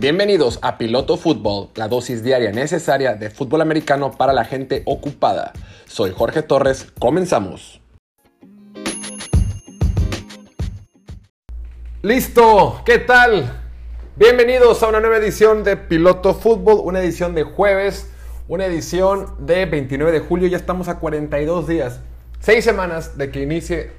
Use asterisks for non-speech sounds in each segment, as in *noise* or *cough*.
Bienvenidos a Piloto Fútbol, la dosis diaria necesaria de fútbol americano para la gente ocupada. Soy Jorge Torres, comenzamos. Listo, ¿qué tal? Bienvenidos a una nueva edición de Piloto Fútbol, una edición de jueves, una edición de 29 de julio, ya estamos a 42 días, 6 semanas de que inicie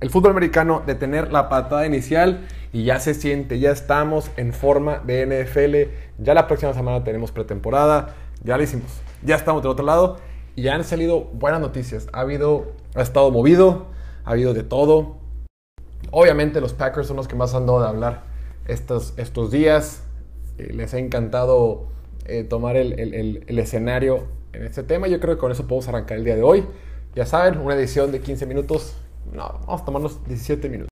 el fútbol americano, de tener la patada inicial y ya se siente, ya estamos en forma de NFL, ya la próxima semana tenemos pretemporada, ya lo hicimos, ya estamos del otro lado y ya han salido buenas noticias, ha habido, ha estado movido, ha habido de todo, obviamente los Packers son los que más han dado de hablar estos, estos días. Eh, les ha encantado eh, tomar el, el, escenario en este tema. Yo creo que con eso podemos arrancar el día de hoy. Ya saben, una edición de 15 minutos. No, vamos a tomarnos 17 minutos.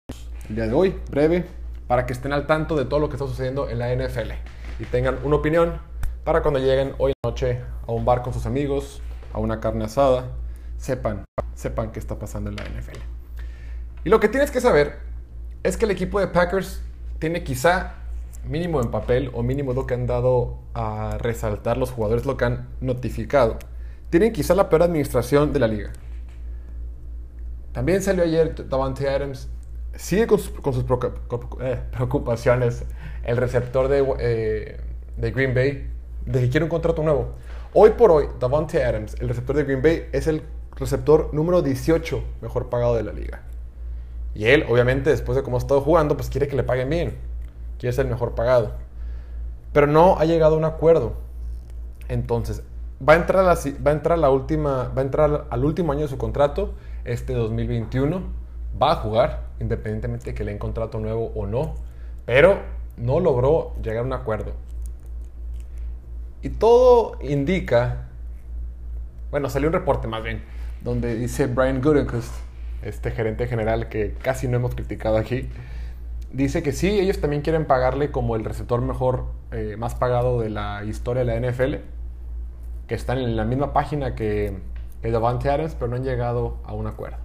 El día de hoy, breve, para que estén al tanto de todo lo que está sucediendo en la NFL y tengan una opinión para cuando lleguen hoy noche a un bar con sus amigos, a una carne asada, sepan, sepan qué está pasando en la NFL. Y lo que tienes que saber es que el equipo de Packers tiene quizá mínimo en papel o mínimo lo que han dado a resaltar los jugadores, lo que han notificado. Tienen quizá la peor administración de la liga. También salió ayer Davante Adams. Sigue con sus, eh, *laughs* preocupaciones el receptor de, eh, de, Green Bay de que quiere un contrato nuevo. Hoy por hoy, Davante Adams, el receptor de Green Bay, es el receptor número 18 mejor pagado de la liga. Y él, obviamente, después de cómo ha estado jugando, pues quiere que le paguen bien. Quiere ser el mejor pagado. Pero no ha llegado a un acuerdo. Entonces, va a entrar, va a entrar, la última, va a entrar al último año de su contrato, este 2021. Va a jugar, independientemente de que le den contrato nuevo o no. Pero no logró llegar a un acuerdo. Y todo indica, bueno, salió un reporte más bien, donde dice Brian Gutekunst, este gerente general que casi no hemos criticado aquí, dice que sí, ellos también quieren pagarle como el receptor mejor, eh, más pagado de la historia de la NFL, que están en la misma página que, que Davante Adams, pero no han llegado a un acuerdo.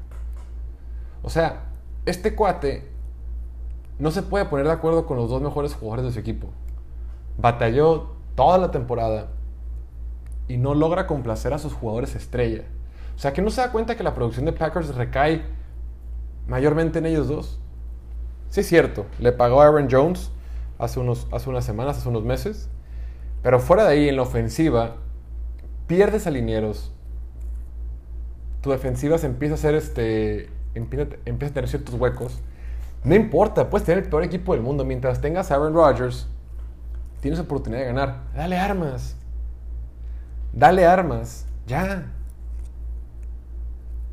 O sea, este cuate no se puede poner de acuerdo con los dos mejores jugadores de su equipo. Batalló toda la temporada y no logra complacer a sus jugadores estrella. O sea, que no se da cuenta que la producción de Packers recae mayormente en ellos dos. Sí es cierto, le pagó a Aaron Jones hace, unos, hace unas semanas, hace unos meses, pero fuera de ahí, en la ofensiva, pierdes alineros, tu defensiva se empieza a hacer este, empieza, a tener ciertos huecos. No importa, puedes tener el peor equipo del mundo. Mientras tengas a Aaron Rodgers, tienes oportunidad de ganar. Dale armas. Dale armas. Ya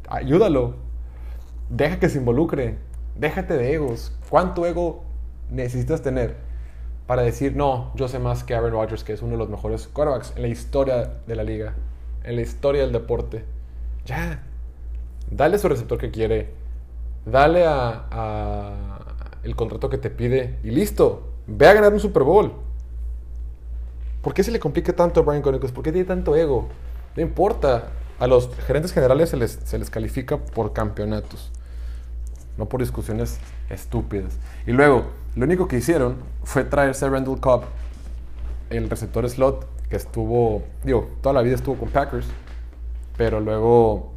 ayúdalo. Deja que se involucre. Déjate de egos. ¿Cuánto ego necesitas tener para decir, no, yo sé más que Aaron Rodgers, que es uno de los mejores quarterbacks en la historia de la liga, en la historia del deporte? Ya. Dale su receptor que quiere. Dale el contrato que te pide y listo. Ve a ganar un Super Bowl. ¿Por qué se le complica tanto a Brian Gutekunst? ¿Por qué tiene tanto ego? No importa a los gerentes generales se les, califica por campeonatos, no por discusiones estúpidas. Y luego, lo único que hicieron fue traerse Randall Cobb, el receptor slot, que estuvo, digo, toda la vida estuvo con Packers, pero luego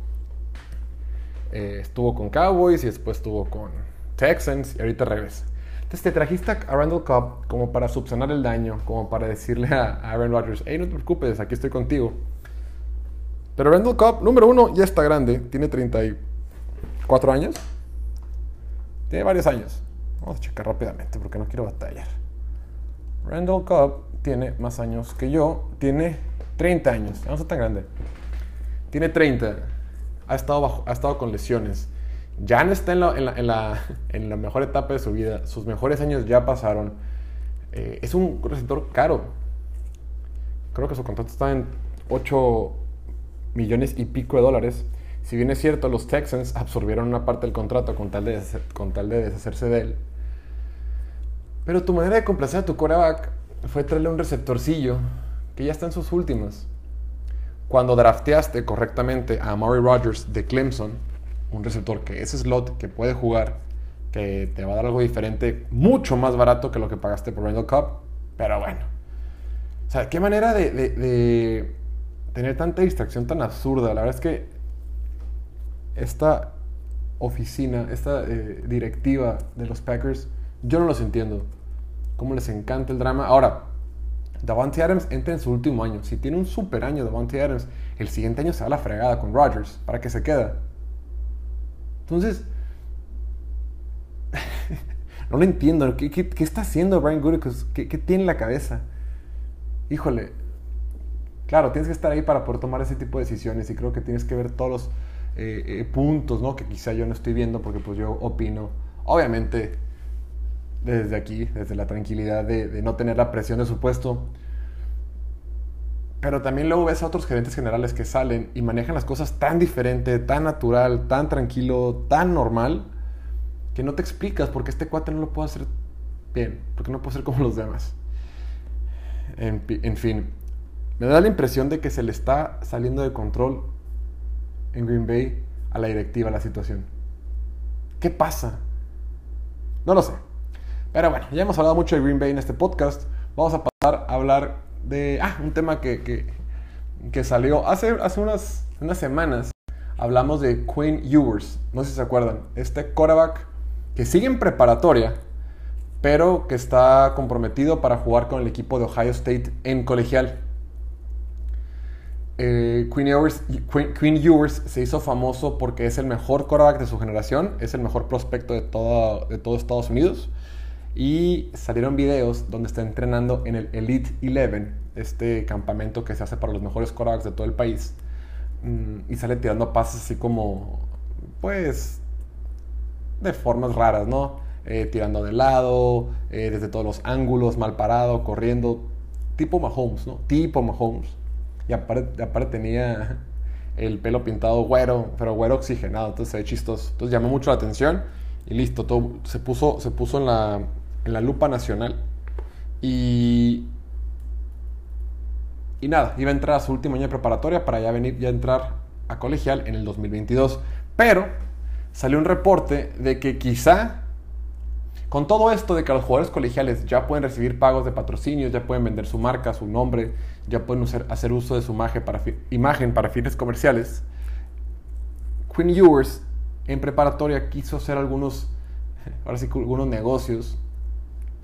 eh, estuvo con Cowboys y después estuvo con Texans y ahorita regresa. Entonces te trajiste a Randall Cobb como para subsanar el daño, como para decirle a Aaron Rodgers, hey, no te preocupes, aquí estoy contigo. Pero Randall Cobb, número uno, ya está grande. Tiene 34 años. Tiene varios años. Vamos a checar rápidamente porque no quiero batallar. Randall Cobb tiene más años que yo. Tiene 30 años. No está tan grande. Tiene 30. Ha estado, bajo, ha estado con lesiones. Ya no está en la, *laughs* en, la, mejor etapa de su vida. Sus mejores años ya pasaron. Eh, es un receptor caro. Creo que su contrato está en 8 millones y pico de dólares. Si bien es cierto, los Texans absorbieron una parte del contrato con tal de, con tal de deshacerse de él. Pero tu manera de complacer a tu coreback fue traerle un receptorcillo que ya está en sus últimas. Cuando drafteaste correctamente a Murray Rogers de Clemson, un receptor que es slot, que puede jugar, que te va a dar algo diferente, mucho más barato que lo que pagaste por Randall Cup, Pero bueno. O sea, qué manera de, tener tanta distracción tan absurda. La verdad es que esta oficina, esta eh, directiva de los Packers, yo no los entiendo. Cómo les encanta el drama. Ahora, Davante Adams entra en su último año. Si tiene un super año Davante Adams, el siguiente año se va a la fregada con Rodgers. ¿Para que se queda? Entonces, *laughs* no lo entiendo. ¿Qué, está haciendo Brian Gutekunst? ¿Qué, tiene en la cabeza? Híjole. Claro, tienes que estar ahí para poder tomar ese tipo de decisiones y creo que tienes que ver todos los eh, eh, puntos, ¿no? Que quizá yo no estoy viendo porque pues yo opino. Obviamente, desde aquí, desde la tranquilidad de, no tener la presión de su puesto. Pero también luego ves a otros gerentes generales que salen y manejan las cosas tan diferente, tan natural, tan tranquilo, tan normal que no te explicas porque este cuate no lo puede hacer bien, porque no puede ser como los demás. En, fin, me da la impresión de que se le está saliendo de control en Green Bay a la directiva la situación. ¿Qué pasa? No lo sé. Pero bueno, ya hemos hablado mucho de Green Bay en este podcast. Vamos a pasar a hablar de ah, un tema que, que, salió hace, hace unas, unas semanas. Hablamos de Quinn Ewers. No sé si se acuerdan. Este quarterback que sigue en preparatoria, pero que está comprometido para jugar con el equipo de Ohio State en colegial. Eh, Queen, Ewers, se hizo famoso porque es el mejor quarterback de su generación, es el mejor prospecto de todo, de todo Estados Unidos. Y salieron videos donde está entrenando en el Elite 11, este campamento que se hace para los mejores quarterbacks de todo el país. Mm, y sale tirando pases así como, pues, de formas raras, ¿no? Eh, tirando de lado, eh, desde todos los ángulos, mal parado, corriendo, tipo Mahomes, ¿no? Tipo Mahomes. Y aparte, aparte tenía el pelo pintado güero, pero güero oxigenado, entonces se ve chistoso. Entonces llamó mucho la atención y listo, todo se puso, se puso en, la, en la lupa nacional. Y, y nada, iba a entrar a su último año de preparatoria para ya venir, ya entrar a colegial en el 2022. Pero salió un reporte de que quizá con todo esto de que los jugadores colegiales ya pueden recibir pagos de patrocinios, ya pueden vender su marca, su nombre, ya pueden hacer uso de su imagen para, imagen para fines comerciales, Quinn Ewers en preparatoria quiso hacer algunos, ahora sí, algunos negocios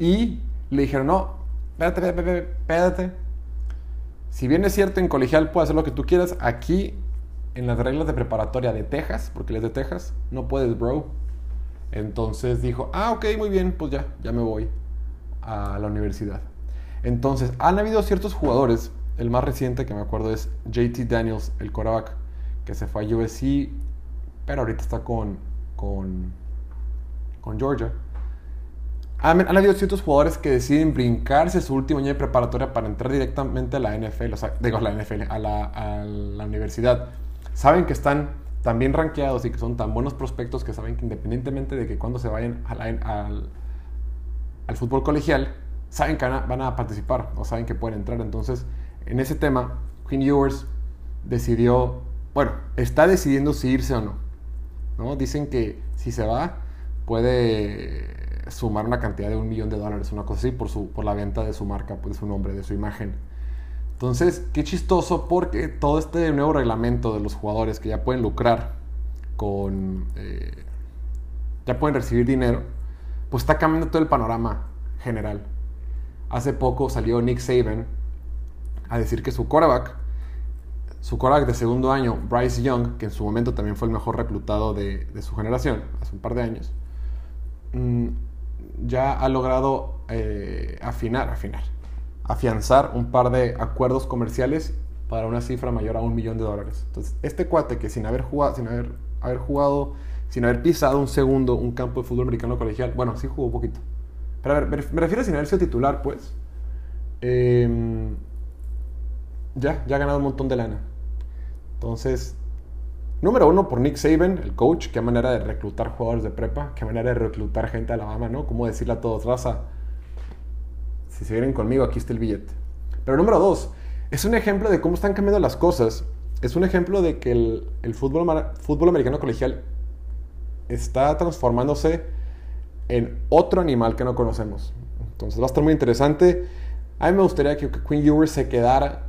y le dijeron, no, espérate, espérate, espérate. Si bien es cierto en colegial puedes hacer lo que tú quieras, aquí en las reglas de preparatoria de Texas, porque él es de Texas, no puedes, bro. Entonces dijo, ah, ok, muy bien, pues ya, ya me voy a la universidad. Entonces, han habido ciertos jugadores, el más reciente que me acuerdo es JT Daniels, el quarterback, que se fue a USC, pero ahorita está con, con, con Georgia. Han, habido ciertos jugadores que deciden brincarse su último año de preparatoria para entrar directamente a la NFL, o sea, digo, a la NFL, a la, a universidad saben que están tan bien rankeados y que son tan buenos prospectos que saben que independientemente de que cuando se vayan al, fútbol colegial, saben que van a, participar o saben que pueden entrar. Entonces, en ese tema, Queen Ewers decidió, bueno, está decidiendo si irse o no. ¿no? Dicen que si se va, puede sumar una cantidad de un millón de dólares, una cosa así, por, su, por la venta de su marca, pues, de su nombre, de su imagen. Entonces, qué chistoso porque todo este nuevo reglamento de los jugadores que ya pueden lucrar con... Eh, ya pueden recibir dinero, pues está cambiando todo el panorama general. Hace poco salió Nick Saban a decir que su quarterback, su quarterback de segundo año, Bryce Young, que en su momento también fue el mejor reclutado de, su generación, hace un par de años, mm, ya ha logrado eh, afinar, afinar, afianzar un par de acuerdos comerciales para una cifra mayor a un millón de dólares. Entonces, este cuate que sin haber jugado, sin haber, haber jugado, sin haber pisado un segundo un campo de fútbol americano colegial, bueno, sí jugó poquito. Pero a ver, me refiero a sin haber sido titular, pues. Em, ya, ya ha ganado un montón de lana. Entonces, número uno por Nick Saban, el coach, qué manera de reclutar jugadores de prepa, qué manera de reclutar gente a Alabama, ¿no? Cómo decirle a todos, raza, si se vienen conmigo, aquí está el billete. Pero número dos, es un ejemplo de cómo están cambiando las cosas. Es un ejemplo de que el, fútbol, fútbol americano colegial está transformándose en otro animal que no conocemos. Entonces va a estar muy interesante. A mí me gustaría que Quinn Ewers se quedara,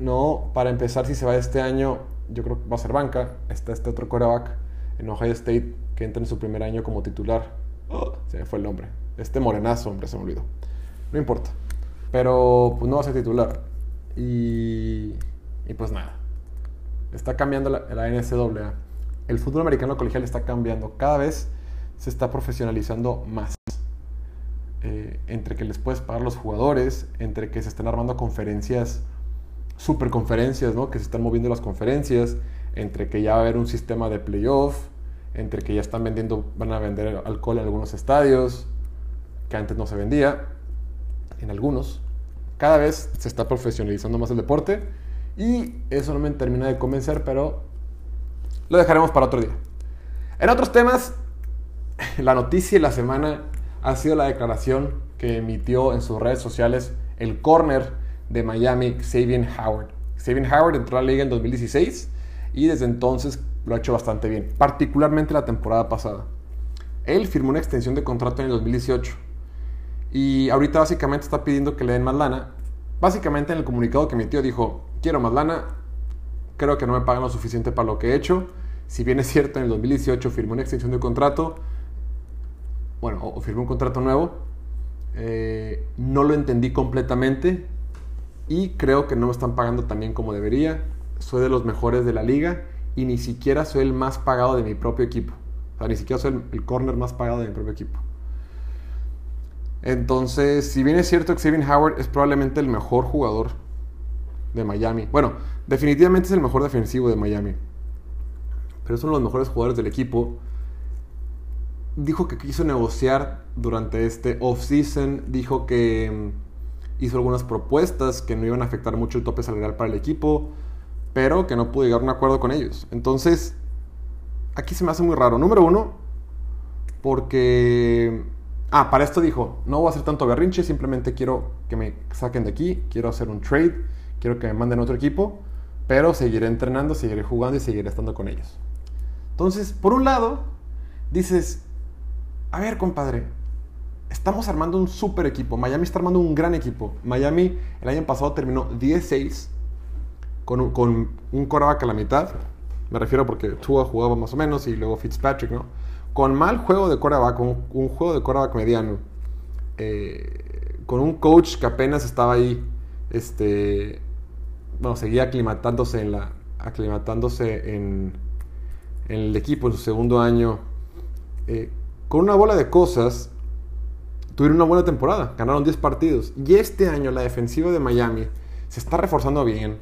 ¿no? Para empezar, si se va este año, yo creo que va a ser banca. Está este otro quarterback en Ohio State que entra en su primer año como titular. Oh, se me fue el nombre. Este morenazo, hombre, se me olvidó. No importa. Pero pues no va a ser titular. Y, y pues nada. Está cambiando la, la NCAA. El fútbol americano colegial está cambiando. Cada vez se está profesionalizando más. Eh, entre que les puedes pagar los jugadores, entre que se están armando conferencias, super conferencias, ¿no? que se están moviendo las conferencias, entre que ya va a haber un sistema de playoff, entre que ya están vendiendo, van a vender alcohol en algunos estadios, que antes no se vendía, en algunos. Cada vez se está profesionalizando más el deporte y eso no me termina de convencer, pero lo dejaremos para otro día. En otros temas, *laughs* la noticia de la semana ha sido la declaración que emitió en sus redes sociales el corner de Miami, Xavier Howard. Xavier Howard entró a la liga en 2016 y desde entonces lo ha hecho bastante bien, particularmente la temporada pasada. Él firmó una extensión de contrato en el 2018 y ahorita básicamente está pidiendo que le den más lana. Básicamente en el comunicado que emitió dijo, quiero más lana, creo que no me pagan lo suficiente para lo que he hecho. Si bien es cierto, en el 2018 firmó una extensión de contrato, bueno, o firmó un contrato nuevo, eh, no lo entendí completamente y creo que no me están pagando tan bien como debería. Soy de los mejores de la liga y ni siquiera soy el más pagado de mi propio equipo. O sea, ni siquiera soy el, corner más pagado de mi propio equipo. Entonces, si bien es cierto que Xavier Howard es probablemente el mejor jugador de Miami, bueno, definitivamente es el mejor defensivo de Miami, pero son los mejores jugadores del equipo dijo que quiso negociar durante este off-season, dijo que mm, hizo algunas propuestas que no iban a afectar mucho el tope salarial para el equipo, pero que no pudo llegar a un acuerdo con ellos. Entonces, aquí se me hace muy raro. Número uno, porque... Ah, para esto dijo, no voy a hacer tanto berrinche, simplemente quiero que me saquen de aquí, quiero hacer un trade, quiero que me manden a otro equipo, pero seguiré entrenando, seguiré jugando y seguiré estando con ellos. Entonces, por un lado, dices, a ver, compadre, estamos armando un super equipo. Miami está armando un gran equipo. Miami el año pasado terminó 16 con un, con un a la mitad. Me refiero porque Tua jugaba más o menos y luego Fitzpatrick, ¿no? Con mal juego de coreback, un juego de coreback mediano. Eh, con un coach que apenas estaba ahí, este, bueno, seguía aclimatándose en la, aclimatándose en, en el equipo en su segundo año. Eh, con una bola de cosas, tuvieron una buena temporada, ganaron 10 partidos. Y este año la defensiva de Miami se está reforzando bien.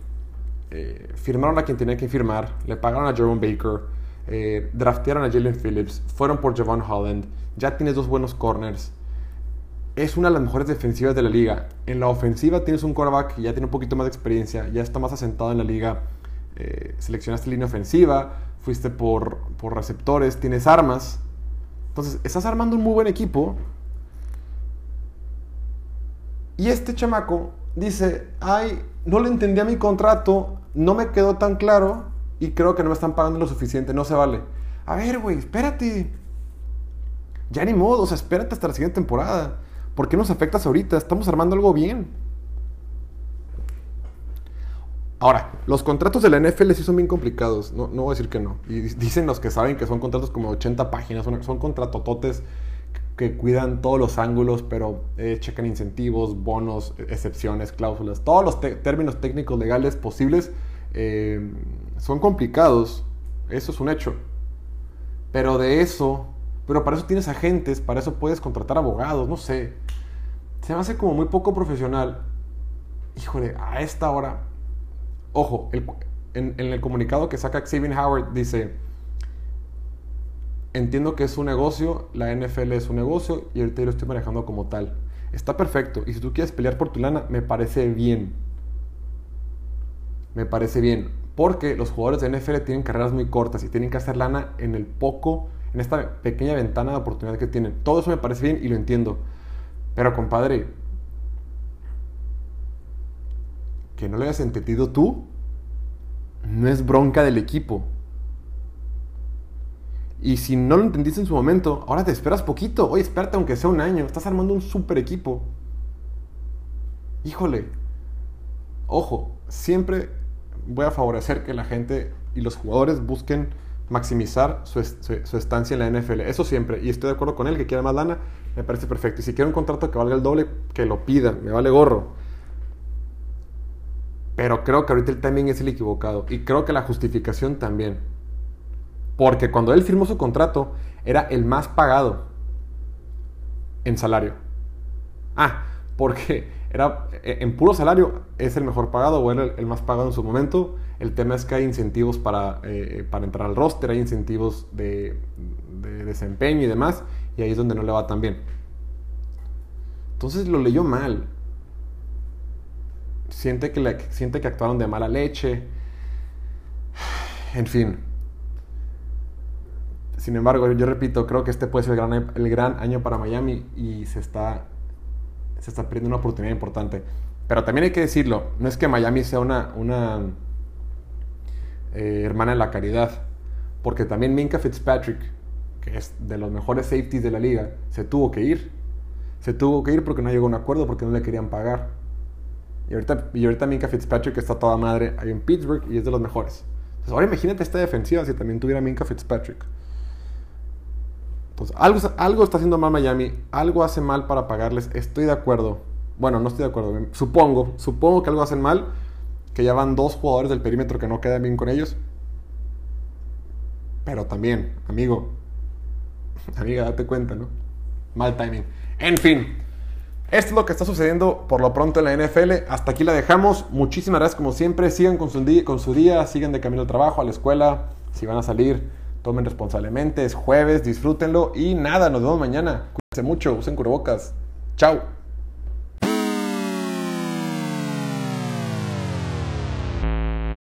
Eh, firmaron a quien tenía que firmar, le pagaron a Jerome Baker, eh, draftearon a Jalen Phillips, fueron por Javon Holland, ya tienes dos buenos corners. Es una de las mejores defensivas de la liga. En la ofensiva tienes un quarterback que ya tiene un poquito más de experiencia, ya está más asentado en la liga. Eh, seleccionaste línea ofensiva, fuiste por, por receptores, tienes armas. Entonces, estás armando un muy buen equipo. Y este chamaco dice, ay, no le entendí a mi contrato, no me quedó tan claro y creo que no me están pagando lo suficiente, no se vale. A ver, güey, espérate. Ya ni modo, o sea, espérate hasta la siguiente temporada. ¿Por qué nos afectas ahorita? Estamos armando algo bien. Ahora, los contratos de la NFL sí son bien complicados, no, no voy a decir que no. Y dicen los que saben que son contratos como 80 páginas, son, son contratototes que cuidan todos los ángulos, pero eh, checan incentivos, bonos, excepciones, cláusulas, todos los términos técnicos legales posibles eh, son complicados, eso es un hecho. Pero de eso, pero para eso tienes agentes, para eso puedes contratar abogados, no sé. Se me hace como muy poco profesional. Híjole, a esta hora Ojo, en, el comunicado que saca Xavier Howard dice, entiendo que es un negocio, la NFL es un negocio y ahorita lo estoy manejando como tal. Está perfecto. Y si tú quieres pelear por tu lana, me parece bien. Me parece bien. Porque los jugadores de NFL tienen carreras muy cortas y tienen que hacer lana en el poco, en esta pequeña ventana de oportunidad que tienen. Todo eso me parece bien y lo entiendo. Pero compadre, que no lo hayas entendido tú, no es bronca del equipo. Y si no lo entendiste en su momento, ahora te esperas poquito. Oye, espérate aunque sea un año. Estás armando un super equipo. híjole, ojo, siempre voy a favorecer que la gente y los jugadores busquen maximizar su, estancia en la NFL. Eso siempre. Y estoy de acuerdo con él, que quiera más lana, me parece perfecto. Y si quiere un contrato que valga el doble, que lo pida, me vale gorro. Pero creo que ahorita el timing es el equivocado. Y creo que la justificación también. Porque cuando él firmó su contrato, era el más pagado en salario. Ah, porque era e, en puro salario es el mejor pagado o era el, más pagado en su momento. El tema es que hay incentivos para, eh, para entrar al roster, hay incentivos de, desempeño y demás, y ahí es donde no le va tan bien. Entonces lo leyó mal. Siente que, siente que actuaron de mala leche. *sighs* En fin. Sin embargo, yo repito, creo que este puede ser el gran, el gran año para Miami y se está se está perdiendo una oportunidad importante. Pero también hay que decirlo, no es que Miami sea una, una eh, hermana de la caridad, porque también Minka Fitzpatrick, que es de los mejores safeties de la liga, se tuvo que ir. Se tuvo que ir porque no llegó a un acuerdo, porque no le querían pagar. Y ahorita, y ahorita Minka Fitzpatrick está toda madre ahí en Pittsburgh y es de los mejores. Entonces, ahora imagínate esta defensiva si también tuviera Minka Fitzpatrick. Pues, algo, algo está haciendo mal Miami, algo hace mal para pagarles, estoy de acuerdo. Bueno, no estoy de acuerdo, supongo, supongo que algo hacen mal, que ya van dos jugadores del perímetro que no quedan bien con ellos. Pero también, amigo, *laughs* amiga, date cuenta, ¿no? Mal timing. En fin, esto es lo que está sucediendo por lo pronto en la NFL. Hasta aquí la dejamos. Muchísimas gracias como siempre. Sigan con su, día, con su día, sigan de camino al trabajo, a la escuela, si van a salir tomen responsablemente, es jueves, disfrútenlo y nada, nos vemos mañana. Cuídense mucho, usen cubrebocas. Chao.